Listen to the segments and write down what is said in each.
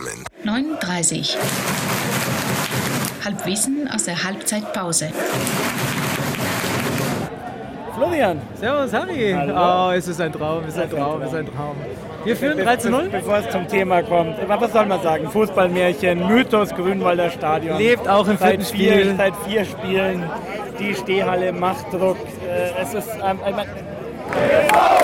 zusammen. 39. Halbwissen aus der Halbzeitpause. Florian. Servus, Harry. Hallo. Oh, es ist ein Traum, es ist ein ist ein Traum, es ist ein Traum. Wir führen Be- 3 zu 0. be- Bevor es zum Thema kommt, was soll man sagen? Fußballmärchen, Mythos Grünwalder Stadion. Lebt auch im seit vierten vier, Spiel. Seit vier Spielen. Die Stehhalle macht Druck. Äh, Es ist ähm, ich mein, ich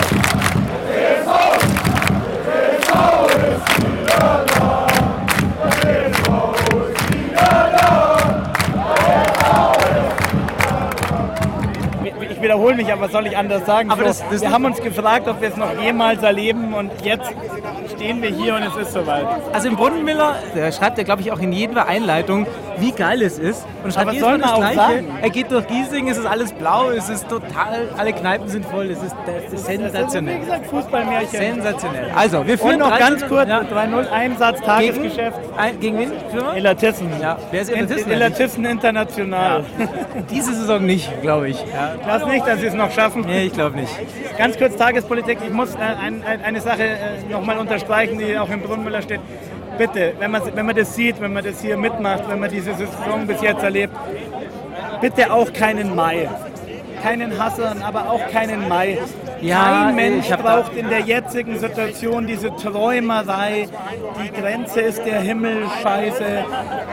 wiederhole mich, aber was soll ich anders sagen? Aber So, das- das- wir haben uns gefragt, ob wir es noch jemals erleben und jetzt stehen wir hier und es ist soweit. Also im Brunnenmiller, der schreibt ja, glaube ich, auch in jeder Einleitung, wie geil es ist. Und schreibt Aber jedes Mal soll das man auch Gleiche. sagen? Er geht durch Giesing, es ist alles blau, es ist total, alle Kneipen sind voll, es ist, das ist Das ist, wie sensationell. gesagt, Fußballmärchen. Sensationell. Also, wir führen Und noch 3 ganz kurz, 0. Ja. 3-0 Einsatz, Gegen, Tagesgeschäft. ein, gegen wen? Elatissen. Ja, wer ist Elatissen In- Elatissen international. Diese Saison nicht, glaube ich. Ja. Ich glaube nicht, dass sie es noch schaffen. Nee, ich glaube nicht. Ganz kurz Tagespolitik. Ich muss äh, ein, ein, eine Sache äh, nochmal unterstreichen, die auch im Brunnenmüller steht. Bitte, wenn man, wenn man das sieht, wenn man das hier mitmacht, wenn man diese Saison bis jetzt erlebt, bitte auch keinen Mai. Keinen Hassern, aber auch keinen Mai. Ja, Kein Mensch hab da- braucht in der jetzigen Situation diese Träumerei. Die Grenze ist der Himmel, Scheiße.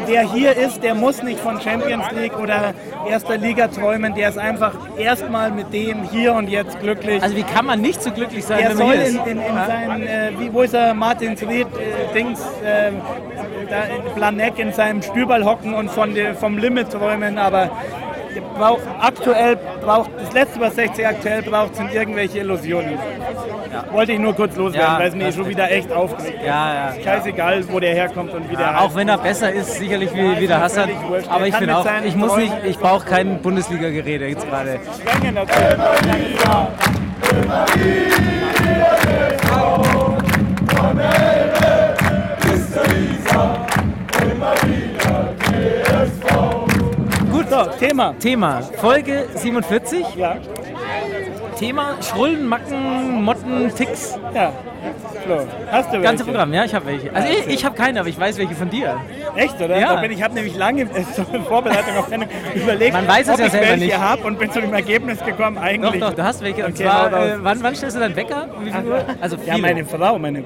Wer hier ist, der muss nicht von Champions League oder erster Liga träumen. Der ist einfach erstmal mit dem hier und jetzt glücklich. Also wie kann man nicht so glücklich sein, Der wenn soll in, in, in sein, äh, wie, wo ist er, Martin Ried, äh, Dings, äh, da in Planeck in seinem Stüberl hocken und von der, vom Limit träumen, aber braucht, aktuell braucht, das letzte, was 60 aktuell braucht, sind irgendwelche Illusionen. Wollte ich nur kurz loswerden, Ja, weil es das- schon wieder echt aufregt. Ja, ja. Scheißegal, wo der herkommt und wie der heißt. Auch wenn er besser ist, sicherlich wie, wie der Hassan. Aber Er ich finde auch, ich muss nicht, ich brauche kein Bundesliga-Gerede jetzt gerade. Schwänge natürlich. Gut, so, Thema. Thema, Folge 47. Ja, Thema Schrullen, Macken, Motten, Ticks. ja. Flo, hast du Ganze welche? Programm, ja, ich habe welche. Also ich, ich habe keine, aber ich weiß welche von dir. Echt, oder? Ja. Ich habe nämlich lange äh, in Vorbereitung auf Sendung überlegt, Man weiß es ob ja ich selber welche nicht. habe und bin zu dem Ergebnis gekommen, Doch, eigentlich. doch, du hast welche. Und Okay, zwar, hau raus. äh, wann, wann stellst du deinen Wecker? Um wie viel Uhr? Also Ja, viele. meine Frau, meine,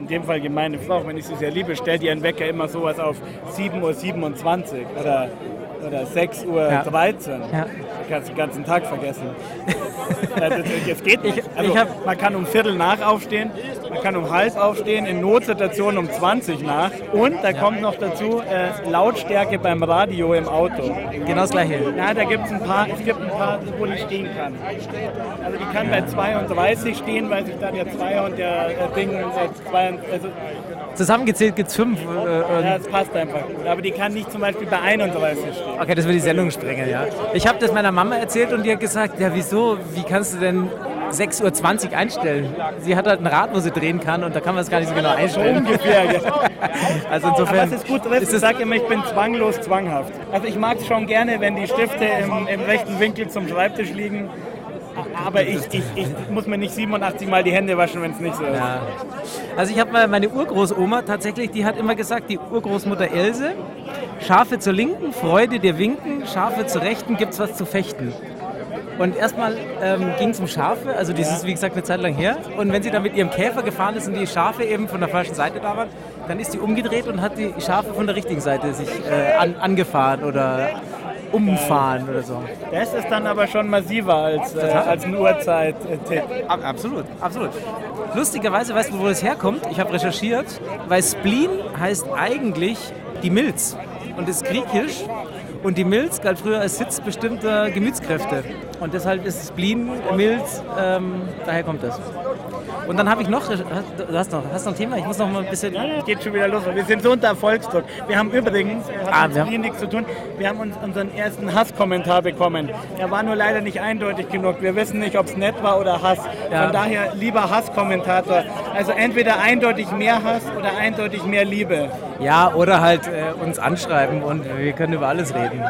in dem Fall meine Frau, wenn ich sie sehr liebe, stellt ihren Wecker immer sowas auf 7.27 Uhr oder, oder 6.13 Uhr. Ja. Da Ja. kannst du den ganzen Tag vergessen. Ja, das, das geht nicht. Ich- Also, ich hab- man kann um Viertel nach aufstehen, man kann um halb aufstehen, in Notsituationen um 20 nach. Und da kommt noch dazu äh, Lautstärke beim Radio im Auto. Genau das gleiche. Ja, da gibt es ein paar, es gibt ein paar, wo die stehen kann. Also die kann bei 32 stehen, weil sich da der Zweier und der äh, Ding zwei, also Zusammengezählt gibt es fünf. Äh, und- ja, das passt einfach gut. Aber die kann nicht zum Beispiel bei 31 stehen. Okay, das wird die Sendung sprengen, ja. Ich habe das meiner Mama erzählt und die hat gesagt, ja wieso, wie kannst du denn 6.20 Uhr einstellen? Sie hat halt ein Rad, wo sie drehen kann und da kann man es gar nicht so genau einstellen. Ungefähr, ja. Also Aber insofern es ist gut trifft, ist ich sage immer, ich bin zwanglos zwanghaft. Also ich mag es schon gerne, wenn die Stifte im, im rechten Winkel zum Schreibtisch liegen. Aber ich, ich, ich muss mir nicht 87 Mal die Hände waschen, wenn es nicht so ist. Ja. Also ich habe mal meine Urgroßoma tatsächlich, die hat immer gesagt, die Urgroßmutter Else, Schafe zur Linken, Freude dir winken, Schafe zur Rechten, gibt's was zu fechten. Und erstmal ähm, ging es um Schafe, also das ist wie gesagt eine Zeit lang her. Und wenn sie dann mit ihrem Käfer gefahren ist und die Schafe eben von der falschen Seite da waren, dann ist sie umgedreht und hat die Schafe von der richtigen Seite sich äh, an, angefahren oder umfahren oder so. Das ist dann aber schon massiver als, äh, als ein Uhrzeit-Tipp. Ab, absolut, absolut. Lustigerweise, weißt du, wo das herkommt? Ich habe recherchiert, weil Spleen heißt eigentlich die Milz und ist griechisch. Und die Milz galt früher als Sitz bestimmter Gemütskräfte. Und deshalb ist Spleen, Milz, ähm, daher kommt das. Und dann habe ich noch, hast- du hast noch, hast noch ein Thema? Ich muss noch mal ein bisschen... Geht schon wieder los. Wir sind so unter Erfolgsdruck. Wir haben übrigens, äh, hat Ah, Spleen nichts zu tun, wir haben uns unseren ersten Hasskommentar bekommen. Er war nur leider nicht eindeutig genug. Wir wissen nicht, ob es nett war oder Hass. Ja. Von daher, lieber Hasskommentator, also entweder eindeutig mehr Hass oder eindeutig mehr Liebe. Ja, oder halt äh, uns anschreiben und wir können über alles reden.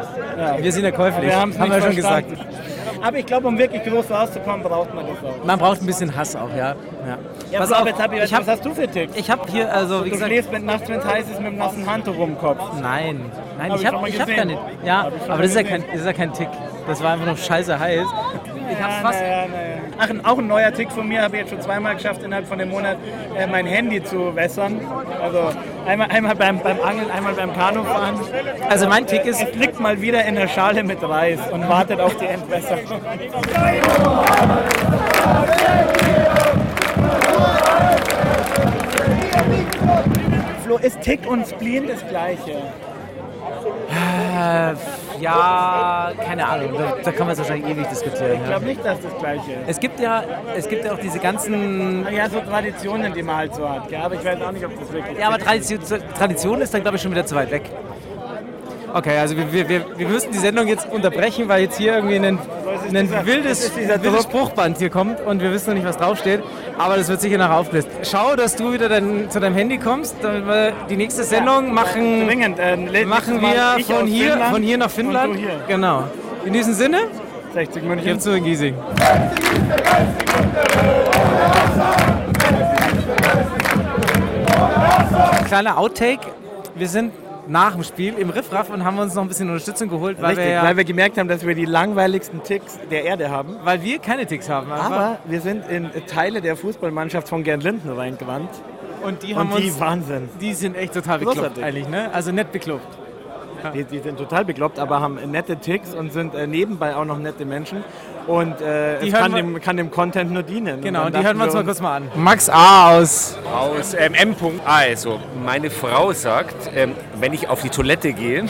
Wir sind ja käuflich, haben wir schon verstanden. gesagt. Aber ich glaube, um wirklich groß rauszukommen, braucht man das auch. Man braucht ein bisschen Hass auch, ja. ja. Ja, Pass auf, jetzt hab ich, ich hab- was hast du für Ticks? Ich habe hier, also wie Du gesagt, schläfst mit nachts, wenn es heiß ist, mit einem nassen Handtuch um den Kopf. nein, nein, Hab ich habe ich hab keine. Ja, Hab aber das ist ja, kein, das ist ja kein Tick. Das war einfach noch scheiße heiß. Ich habe Ja, fast. naja, naja. Ach, auch ein neuer Tick von mir habe ich jetzt schon zweimal geschafft, innerhalb von einem Monat äh, mein Handy zu wässern. Also einmal, einmal beim, beim Angeln, einmal beim Kanufahren. Also mein Tick ist, Es liegt mal wieder in der Schale mit Reis und wartet auf die Entwässerung. Flo, ist Tick und Spleen das gleiche? Ja, keine Ahnung, da, da kann man es wahrscheinlich ewig diskutieren. Ich Ja. glaube nicht, dass das gleiche ist. Es gibt ja, es gibt ja auch diese ganzen. Ja, so Traditionen, die man halt so hat. Ja, aber ich weiß auch nicht, ob das wirklich Ja, aber Tradition, Tradition ist dann, glaube ich, schon wieder zu weit weg. Okay, also wir, wir, wir, müssen die Sendung jetzt unterbrechen, weil jetzt hier irgendwie ein, ein dieser- wildes, wildes Druck. Spruchband hier kommt und wir wissen noch nicht, was draufsteht. Aber das wird sicher nachher aufgelöst. Schau, dass du wieder dein, zu deinem Handy kommst, damit wir die nächste Sendung machen, Dringend. Äh, machen wir von hier, Finnland von hier nach Finnland. hier. Genau. In diesem Sinne, 60 München. gib zu in Giesing. Kleiner Outtake. Wir sind nach dem Spiel im Riffraff und haben uns noch ein bisschen Unterstützung geholt, weil, Richtig, wir, ja, weil wir gemerkt haben, dass wir die langweiligsten Ticks der Erde haben. weil wir keine Ticks haben. einfach. Aber wir sind in Teile der Fußballmannschaft von Gern Linden reingewandt. und die haben Und die uns, Wahnsinn. die sind echt total bekloppt eigentlich, ne? Also nicht bekloppt. Die, die sind total bekloppt, aber haben nette Ticks und sind äh, nebenbei auch noch nette Menschen. Und äh, Die es kann wir- dem, kann dem Content nur dienen. Genau, und und die hören wir uns mal kurz mal an. Max A. aus Aus ähm, M. -Punkt. Also, meine Frau sagt, ähm, wenn ich auf die Toilette gehe,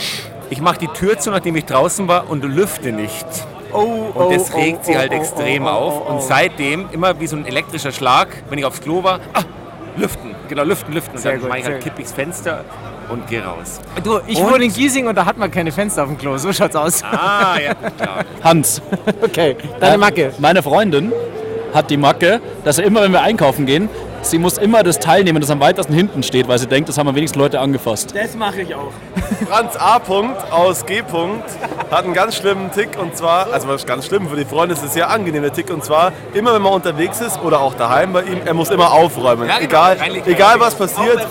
ich mache die Tür zu, nachdem ich draußen war und lüfte nicht. Oh, Und das oh, regt oh, sie oh, halt oh, extrem oh, oh, auf. oh, oh. Und seitdem, immer wie so ein elektrischer Schlag, wenn ich aufs Klo war, ah, lüften. Genau, lüften, lüften. Und Sehr dann gut, mache ich halt gut. kipp ichs Fenster und gehe raus. Du, ich wohne in Giesing und da hat man keine Fenster auf dem Klo. So schaut's aus. Ah, ja, gut, klar. Hans, Okay, deine Macke. meine Freundin hat die Macke, dass er immer, wenn wir einkaufen gehen, sie muss immer das Teil nehmen, das am weitesten hinten steht, weil sie denkt, das haben am wenigsten Leute angefasst. Das mache ich auch. Franz A. aus G. hat einen ganz schlimmen Tick und zwar, also was ganz schlimm, für die Freunde ist es sehr angenehmer Tick und zwar, immer wenn man unterwegs ist oder auch daheim bei ihm, er muss immer aufräumen. Ja, genau. egal, egal was passiert,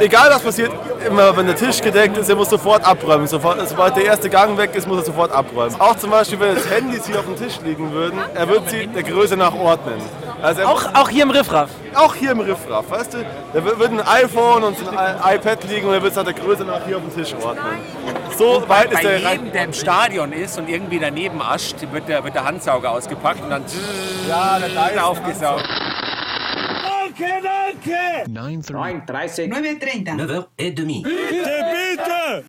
egal was passiert, immer wenn der Tisch gedeckt ist, er muss sofort abräumen. Sofort, sobald der erste Gang weg ist, muss er sofort abräumen. Auch zum Beispiel, wenn jetzt Handys hier auf dem Tisch liegen würden, er wird sie der Größe nach ordnen. Also Auch, auch hier im Riffraff. auch hier im Riffraff, weißt du? Da wird wird ein iPhone und ein iPad liegen und er wird es nach der Größe nach hier auf dem Tisch ordnen. So weit ist Bei der jedem, der im Stadion ist und irgendwie daneben ascht, wird der, wird der Handsauger ausgepackt und dann Ja, 9.30. 9.30. 9h30.